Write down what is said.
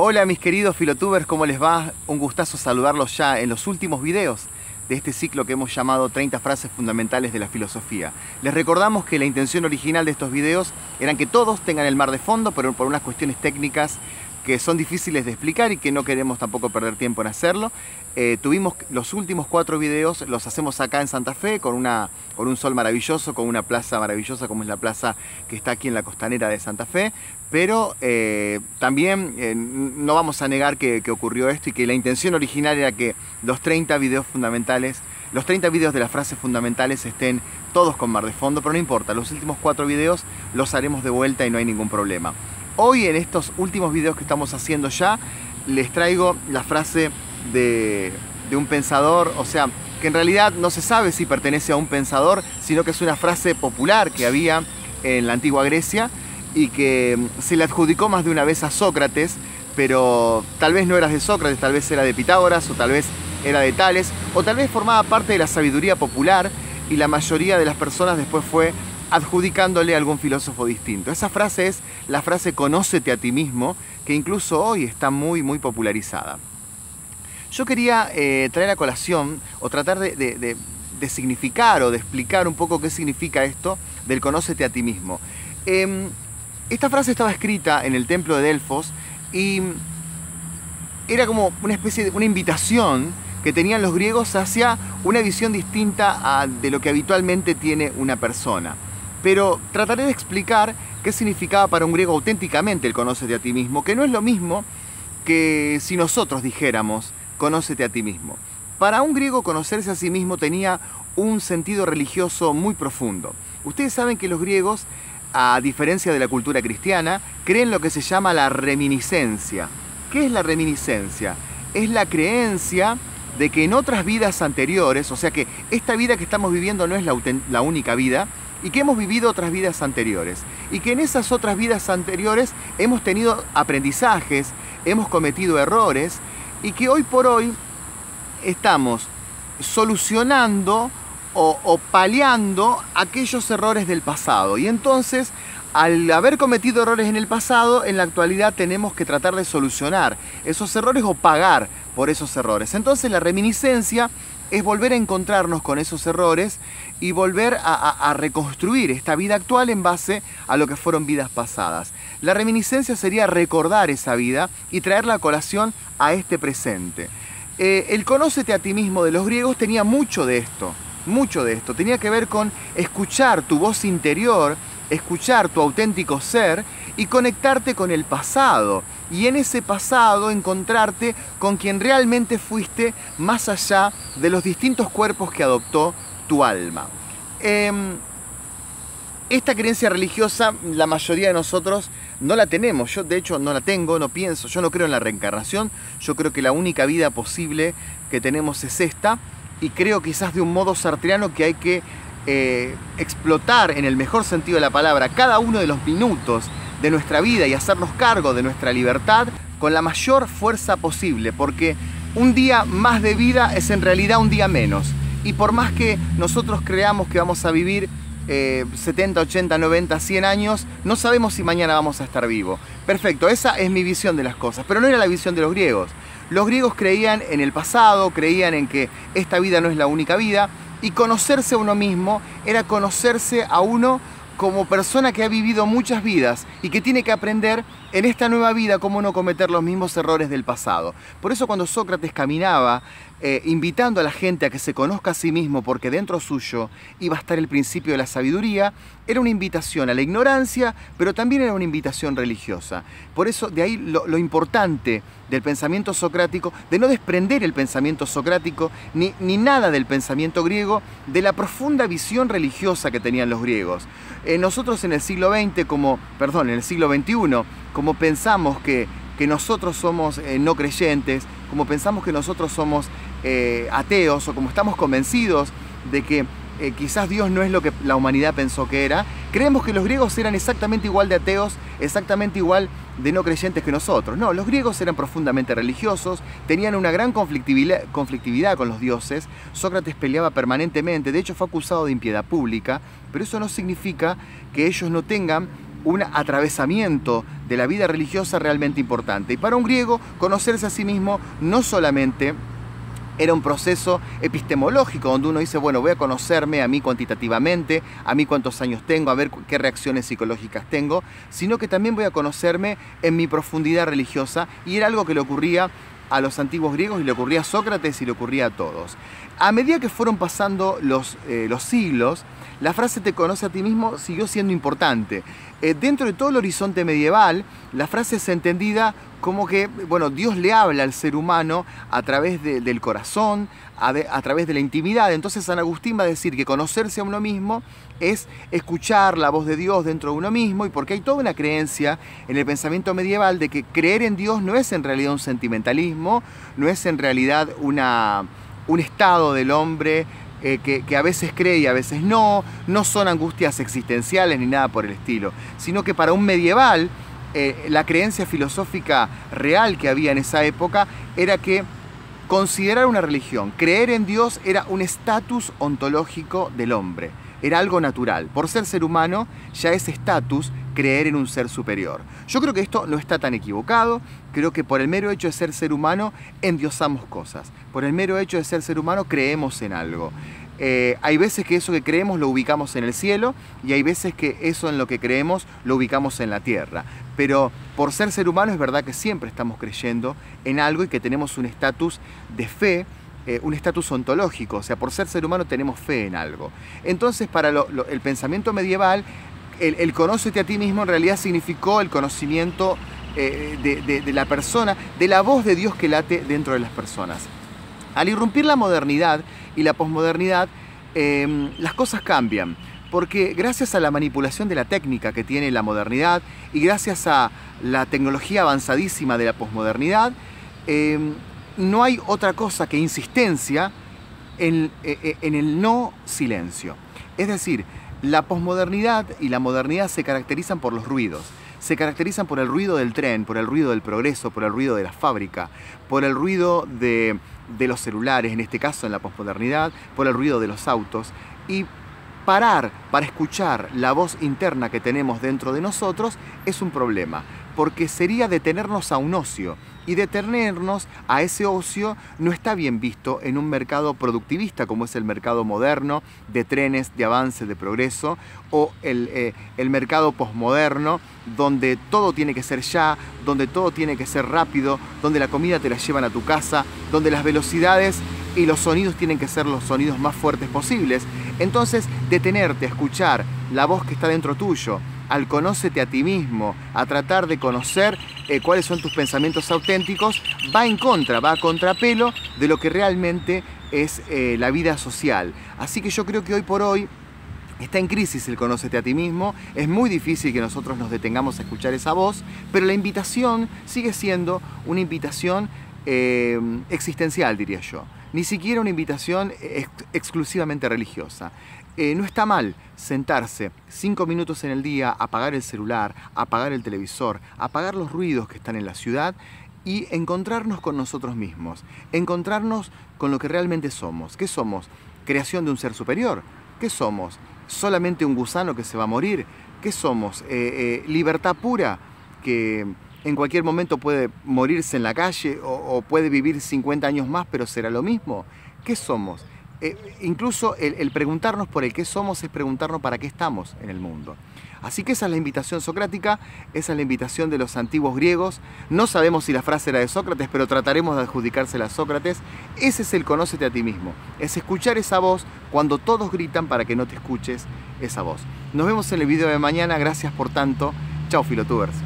Hola mis queridos filotubers, ¿cómo les va? Un gustazo saludarlos ya en los últimos videos de este ciclo que hemos llamado 30 frases fundamentales de la filosofía. Les recordamos que la intención original de estos videos eran que todos tengan el mar de fondo, pero por unas cuestiones técnicas que son difíciles de explicar y que no queremos tampoco perder tiempo en hacerlo. Eh, tuvimos los últimos cuatro videos, los hacemos acá en Santa Fe, con, una, con un sol maravilloso, con una plaza maravillosa como es la plaza que está aquí en la costanera de Santa Fe, pero eh, también eh, no vamos a negar que, que, ocurrió esto y que la intención original era que los 30 videos fundamentales, los 30 videos de las frases fundamentales estén todos con mar de fondo, pero no importa, los últimos cuatro videos los haremos de vuelta y no hay ningún problema. Hoy en estos últimos videos que estamos haciendo ya, les traigo la frase de, un pensador, o sea, que en realidad no se sabe si pertenece a un pensador, sino que es una frase popular que había en la antigua Grecia y que se le adjudicó más de una vez a Sócrates, pero tal vez no era de Sócrates, tal vez era de Pitágoras o tal vez era de Tales, o tal vez formaba parte de la sabiduría popular y la mayoría de las personas después fue adjudicándole a algún filósofo distinto. Esa frase es la frase conócete a ti mismo, que incluso hoy está muy, muy popularizada. Yo quería eh, traer a colación o tratar de, significar o de explicar un poco qué significa esto del conócete a ti mismo. Em, esta frase estaba escrita en el templo de Delfos y era como una especie de una invitación que tenían los griegos hacia una visión distinta a, de lo que habitualmente tiene una persona pero trataré de explicar qué significaba para un griego auténticamente el conócete a ti mismo, que no es lo mismo que si nosotros dijéramos conócete a ti mismo. Para un griego conocerse a sí mismo tenía un sentido religioso muy profundo. Ustedes saben que los griegos, a diferencia de la cultura cristiana, creen lo que se llama la reminiscencia. ¿Qué es la reminiscencia? Es la creencia de que en otras vidas anteriores, o sea que esta vida que estamos viviendo no es la, la única vida, y que hemos vivido otras vidas anteriores y que en esas otras vidas anteriores hemos tenido aprendizajes, hemos cometido errores y que hoy por hoy estamos solucionando o, o paliando aquellos errores del pasado. Y entonces, al haber cometido errores en el pasado, en la actualidad tenemos que tratar de solucionar esos errores o pagar por esos errores. Entonces la reminiscencia es volver a encontrarnos con esos errores y volver a, reconstruir esta vida actual en base a lo que fueron vidas pasadas. La reminiscencia sería recordar esa vida y traerla a colación a este presente. Eh, el conócete a ti mismo de los griegos tenía mucho de esto, mucho de esto. Tenía que ver con escuchar tu voz interior, escuchar tu auténtico ser y conectarte con el pasado. Y en ese pasado encontrarte con quien realmente fuiste más allá de los distintos cuerpos que adoptó tu alma. Em, esta creencia religiosa la mayoría de nosotros no la tenemos. Yo de hecho no la tengo, no pienso, yo no creo en la reencarnación. Yo creo que la única vida posible que tenemos es esta. Y creo quizás de un modo sartriano que hay que eh, explotar en el mejor sentido de la palabra cada uno de los minutos de nuestra vida y hacernos cargo de nuestra libertad con la mayor fuerza posible, porque un día más de vida es en realidad un día menos. Y por más que nosotros creamos que vamos a vivir 70, 80, 90, 100 años, no sabemos si mañana vamos a estar vivos. Perfecto, esa es mi visión de las cosas, pero no era la visión de los griegos. Los griegos creían en el pasado, creían en que esta vida no es la única vida, y conocerse a uno mismo era conocerse a uno como persona que ha vivido muchas vidas y que tiene que aprender en esta nueva vida cómo no cometer los mismos errores del pasado. Por eso cuando Sócrates caminaba eh, invitando a la gente a que se conozca a sí mismo porque dentro suyo iba a estar el principio de la sabiduría, era una invitación a la ignorancia, pero también era una invitación religiosa. Por eso de ahí lo, importante del pensamiento socrático, de no desprender el pensamiento socrático ni, ni nada del pensamiento griego, de la profunda visión religiosa que tenían los griegos. Eh, nosotros en el siglo XX, como, perdón, en el siglo XXI, como pensamos que, que nosotros somos eh, no creyentes, como pensamos que nosotros somos eh, ateos o como estamos convencidos de que eh, quizás Dios no es lo que la humanidad pensó que era, creemos que los griegos eran exactamente igual de ateos, exactamente igual de no creyentes que nosotros. No, los griegos eran profundamente religiosos, tenían una gran conflictividad, conflictividad con los dioses, Sócrates peleaba permanentemente, de hecho fue acusado de impiedad pública, pero eso no significa que ellos no tengan un atravesamiento de la vida religiosa realmente importante. Y para un griego, conocerse a sí mismo no solamente era un proceso epistemológico donde uno dice, bueno, voy a conocerme a mí cuantitativamente, a mí cuántos años tengo, a ver qué reacciones psicológicas tengo, sino que también voy a conocerme en mi profundidad religiosa y era algo que le ocurría a los antiguos griegos y le ocurría a Sócrates y le ocurría a todos. A medida que fueron pasando los, eh, los siglos, la frase te conoce a ti mismo siguió siendo importante. Eh, dentro de todo el horizonte medieval, la frase es entendida como que, bueno, Dios le habla al ser humano a través del corazón, a, a, través de la intimidad. Entonces San Agustín va a decir que conocerse a uno mismo es escuchar la voz de Dios dentro de uno mismo y porque hay toda una creencia en el pensamiento medieval de que creer en Dios no es en realidad un sentimentalismo, no es en realidad una, un estado del hombre eh, que, a veces cree y a veces no, no son angustias existenciales ni nada por el estilo, sino que para un medieval eh, la creencia filosófica real que había en esa época era que considerar una religión, creer en Dios era un estatus ontológico del hombre, era algo natural. Por ser ser humano ya ese estatus creer en un ser superior. Yo creo que esto no está tan equivocado, creo que por el mero hecho de ser ser humano endiosamos cosas, por el mero hecho de ser ser humano creemos en algo. Eh, hay veces que eso que creemos lo ubicamos en el cielo y hay veces que eso en lo que creemos lo ubicamos en la tierra. Pero por ser ser humano es verdad que siempre estamos creyendo en algo y que tenemos un estatus de fe eh, un estatus ontológico, o sea, por ser ser humano tenemos fe en algo. Entonces, para el pensamiento medieval, el, conócete a ti mismo en realidad significó el conocimiento eh, de, la persona, de la voz de Dios que late dentro de las personas. Al irrumpir la modernidad y la posmodernidad, em, las cosas cambian, porque gracias a la manipulación de la técnica que tiene la modernidad y gracias a la tecnología avanzadísima de la posmodernidad, em, no hay otra cosa que insistencia en, e, e, en el no silencio. Es decir, la posmodernidad y la modernidad se caracterizan por los ruidos. Se caracterizan por el ruido del tren, por el ruido del progreso, por el ruido de la fábrica, por el ruido de, los celulares, en este caso en la posmodernidad, por el ruido de los autos. Y parar para escuchar la voz interna que tenemos dentro de nosotros es un problema, porque sería detenernos a un ocio, y detenernos a ese ocio no está bien visto en un mercado productivista como es el mercado moderno de trenes, de avance, de progreso, o el, eh, el mercado posmoderno donde todo tiene que ser ya, donde todo tiene que ser rápido, donde la comida te la llevan a tu casa, donde las velocidades y los sonidos tienen que ser los sonidos más fuertes posibles. Entonces, detenerte escuchar la voz que está dentro tuyo, al conócete a ti mismo, a tratar de conocer eh, cuáles son tus pensamientos auténticos, va en contra, va a contrapelo de lo que realmente es eh, la vida social. Así que yo creo que hoy por hoy Está en crisis el conócete a ti mismo, es muy difícil que nosotros nos detengamos a escuchar esa voz, pero la invitación sigue siendo una invitación eh, existencial, diría yo. Ni siquiera una invitación exclusivamente religiosa. Eh, no está mal sentarse cinco minutos en el día, apagar el celular, apagar el televisor, apagar los ruidos que están en la ciudad y encontrarnos con nosotros mismos, encontrarnos con lo que realmente somos. ¿Qué somos? Creación de un ser superior. ¿Qué somos? ¿Solamente un gusano que se va a morir? ¿Qué somos? Eh, eh, ¿Libertad pura que en cualquier momento puede morirse en la calle o, puede vivir 50 años más pero será lo mismo? ¿Qué somos? Eh, incluso el, preguntarnos por el qué somos es preguntarnos para qué estamos en el mundo. Así que esa es la invitación socrática, esa es la invitación de los antiguos griegos. No sabemos si la frase era de Sócrates, pero trataremos de adjudicársela a Sócrates. Ese es el conócete a ti mismo. Es escuchar esa voz cuando todos gritan para que no te escuches esa voz. Nos vemos en el video de mañana. Gracias por tanto. Chao, Filotubers.